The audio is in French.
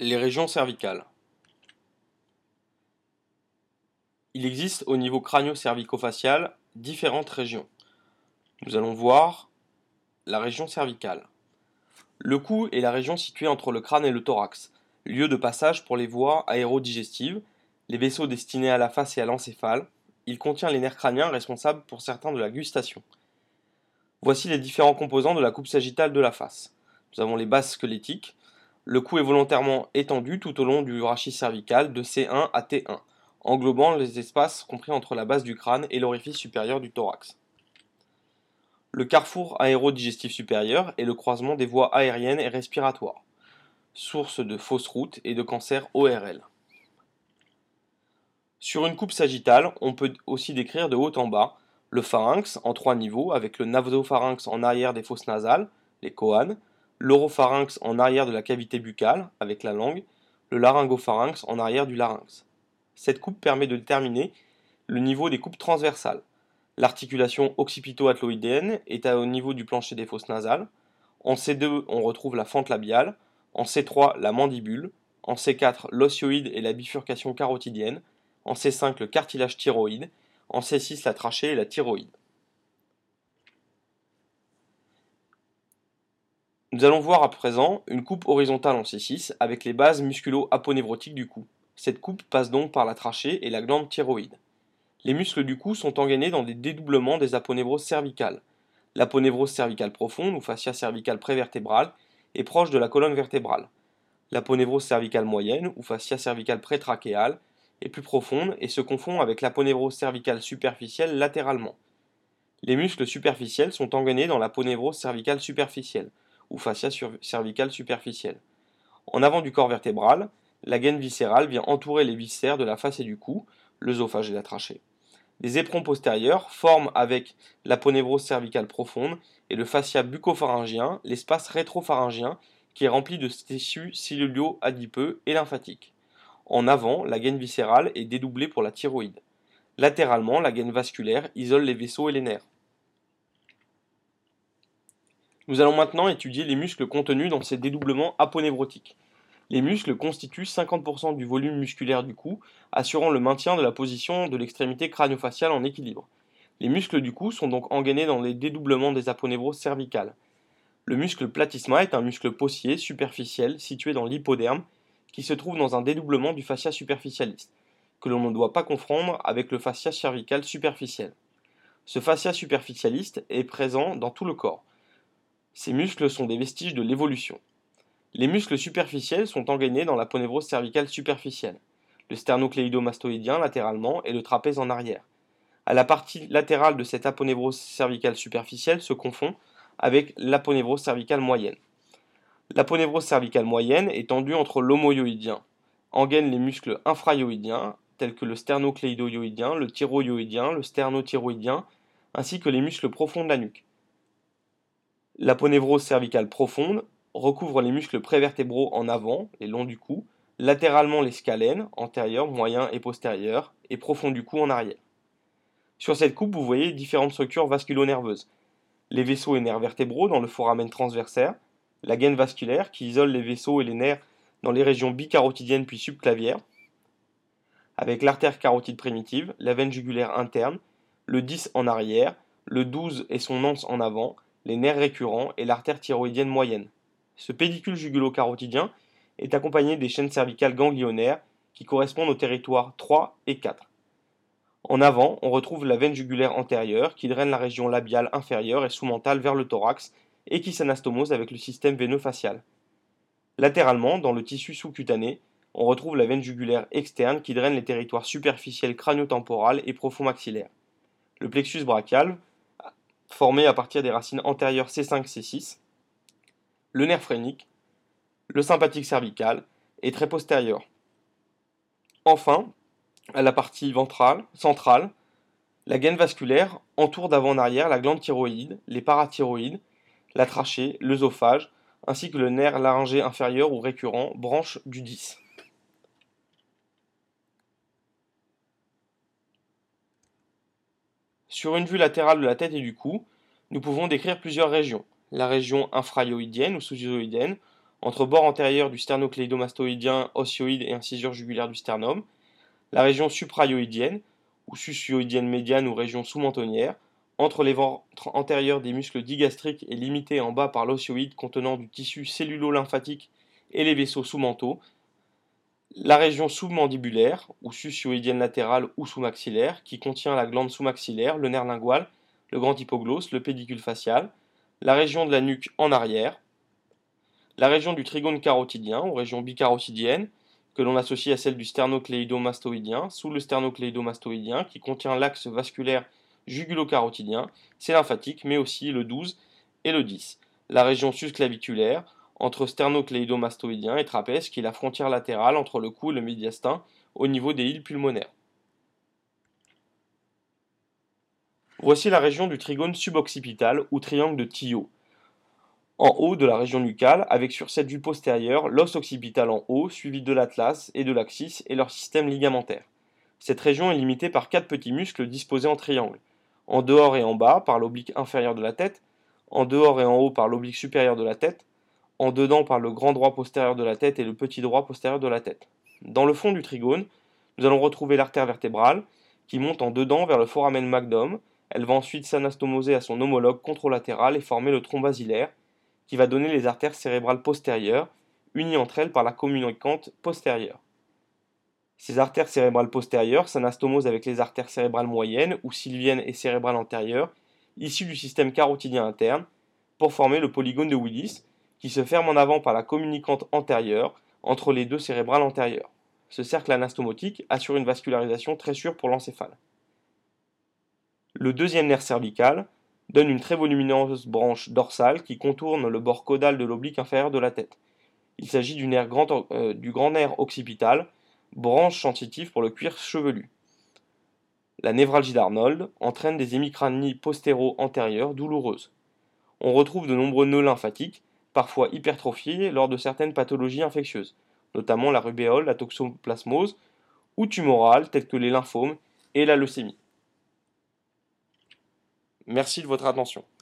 Les régions cervicales. Il existe au niveau crânio-cervico-facial différentes régions. Nous allons voir la région cervicale. Le cou est la région située entre le crâne et le thorax, lieu de passage pour les voies aérodigestives, les vaisseaux destinés à la face et à l'encéphale. Il contient les nerfs crâniens responsables pour certains de la gustation. Voici les différents composants de la coupe sagittale de la face. Nous avons les bases squelettiques, le cou est volontairement étendu tout au long du rachis cervical de C1 à T1, englobant les espaces compris entre la base du crâne et l'orifice supérieur du thorax. Le carrefour aérodigestif supérieur est le croisement des voies aériennes et respiratoires, source de fausses routes et de cancer ORL. Sur une coupe sagittale, on peut aussi décrire de haut en bas le pharynx en trois niveaux avec le nasopharynx en arrière des fosses nasales, les coanes, l'oropharynx en arrière de la cavité buccale avec la langue, le laryngopharynx en arrière du larynx. Cette coupe permet de déterminer le niveau des coupes transversales. L'articulation occipito-atloïdienne est au niveau du plancher des fosses nasales. En C2, on retrouve la fente labiale. En C3, la mandibule. En C4, l'osioïde et la bifurcation carotidienne. En C5, le cartilage thyroïde. En C6, la trachée et la thyroïde. Nous allons voir à présent une coupe horizontale en C6 avec les bases musculo-aponevrotiques du cou. Cette coupe passe donc par la trachée et la glande thyroïde. Les muscles du cou sont engainés dans des dédoublements des aponevroses cervicales. L'aponévrose cervicale profonde ou fascia cervicale prévertébrale est proche de la colonne vertébrale. L'aponévrose cervicale moyenne ou fascia cervicale prétrachéale est plus profonde et se confond avec l'aponévrose cervicale superficielle latéralement. Les muscles superficiels sont engainés dans l'aponévrose cervicale superficielle ou fascia cervicale superficielle. En avant du corps vertébral, la gaine viscérale vient entourer les viscères de la face et du cou, l'œsophage et la trachée. Les éperons postérieurs forment avec l'aponévrose cervicale profonde et le fascia bucopharyngien l'espace rétropharyngien qui est rempli de tissus cellulio-adipeux et lymphatiques. En avant, la gaine viscérale est dédoublée pour la thyroïde. Latéralement, la gaine vasculaire isole les vaisseaux et les nerfs. Nous allons maintenant étudier les muscles contenus dans ces dédoublements aponévrotiques. Les muscles constituent 50% du volume musculaire du cou, assurant le maintien de la position de l'extrémité crânio-faciale en équilibre. Les muscles du cou sont donc engainés dans les dédoublements des aponévroses cervicales. Le muscle platysma est un muscle possier superficiel situé dans l'hypoderme qui se trouve dans un dédoublement du fascia superficialis, que l'on ne doit pas confondre avec le fascia cervical superficiel. Ce fascia superficialiste est présent dans tout le corps. Ces muscles sont des vestiges de l'évolution. Les muscles superficiels sont engainés dans l'aponévrose cervicale superficielle, le sternocléidomastoïdien latéralement et le trapèze en arrière. À la partie latérale de cette aponévrose cervicale superficielle se confond avec l'aponévrose cervicale moyenne. L'aponévrose cervicale moyenne est tendue entre l'homoyoïdien, engaine les muscles infrayoïdiens tels que le sternocléidoyoïdien, le thyroïdien, le sternothyroïdien, ainsi que les muscles profonds de la nuque. L'aponévrose cervicale profonde recouvre les muscles prévertébraux en avant, les longs du cou, latéralement les scalènes, antérieurs, moyens et postérieurs, et profond du cou en arrière. Sur cette coupe, vous voyez différentes structures vasculo-nerveuses. Les vaisseaux et nerfs vertébraux dans le foramen transversaire, la gaine vasculaire qui isole les vaisseaux et les nerfs dans les régions bicarotidiennes puis subclavières, avec l'artère carotide primitive, la veine jugulaire interne, le 10 en arrière, le 12 et son anse en avant, les nerfs récurrents et l'artère thyroïdienne moyenne. Ce pédicule jugulo-carotidien est accompagné des chaînes cervicales ganglionnaires qui correspondent aux territoires 3 et 4. En avant, on retrouve la veine jugulaire antérieure qui draine la région labiale inférieure et sous-mentale vers le thorax et qui s'anastomose avec le système veineux facial. Latéralement, dans le tissu sous-cutané, on retrouve la veine jugulaire externe qui draine les territoires superficiels crânio-temporal et profond-maxillaire. Le plexus brachial formé à partir des racines antérieures C5-C6, le nerf phrénique, le sympathique cervical et très postérieur. Enfin, à la partie ventrale, centrale, la gaine vasculaire entoure d'avant en arrière la glande thyroïde, les parathyroïdes, la trachée, l'œsophage, ainsi que le nerf laryngé inférieur ou récurrent, branche du 10. Sur une vue latérale de la tête et du cou, nous pouvons décrire plusieurs régions. La région infrayoïdienne ou sous-yoïdienne, entre bord antérieur du sternocléidomastoïdien, osioïde et incisure jugulaire du sternum, la région suprayoïdienne, ou susioïdienne médiane ou région sous-mentonnière, entre les ventres antérieurs des muscles digastriques et limitée en bas par l'osioïde contenant du tissu cellulo-lymphatique et les vaisseaux sous-mentaux, la région sous-mandibulaire, ou susioïdienne latérale ou sous-maxillaire, qui contient la glande sous-maxillaire, le nerf lingual, le grand hypoglosse, le pédicule facial, la région de la nuque en arrière, la région du trigone carotidien, ou région bicarotidienne, que l'on associe à celle du sternocléidomastoïdien, sous le sternocléidomastoïdien, qui contient l'axe vasculaire jugulo-carotidien, c'est lymphatique, mais aussi le 12 et le 10. La région susclaviculaire, entre sternocléidomastoïdien et trapèze, qui est la frontière latérale entre le cou et le médiastin, au niveau des îles pulmonaires. Voici la région du trigone suboccipital ou triangle de Tillot. En haut de la région nucale, avec sur cette vue postérieure l'os occipital en haut, suivi de l'atlas et de l'axis et leur système ligamentaire. Cette région est limitée par quatre petits muscles disposés en triangle. En dehors et en bas par l'oblique inférieur de la tête, en dehors et en haut par l'oblique supérieur de la tête, en dedans par le grand droit postérieur de la tête et le petit droit postérieur de la tête. Dans le fond du trigone, nous allons retrouver l'artère vertébrale qui monte en dedans vers le foramen magnum. Elle va ensuite s'anastomoser à son homologue contralatéral et former le tronc basilaire qui va donner les artères cérébrales postérieures unies entre elles par la communicante postérieure. Ces artères cérébrales postérieures s'anastomosent avec les artères cérébrales moyennes ou sylviennes et cérébrales antérieures issues du système carotidien interne pour former le polygone de Willis qui se ferme en avant par la communicante antérieure entre les deux cérébrales antérieures. Ce cercle anastomotique assure une vascularisation très sûre pour l'encéphale. Le deuxième nerf cervical donne une très volumineuse branche dorsale qui contourne le bord caudal de l'oblique inférieur de la tête. Il s'agit du, grand, euh, grand nerf occipital, branche sensitive pour le cuir chevelu. La névralgie d'Arnold entraîne des hémicranies postéro-antérieures douloureuses. On retrouve de nombreux nœuds lymphatiques parfois hypertrophiés lors de certaines pathologies infectieuses, notamment la rubéole, la toxoplasmose, ou tumorales telles que les lymphomes et la leucémie. Merci de votre attention.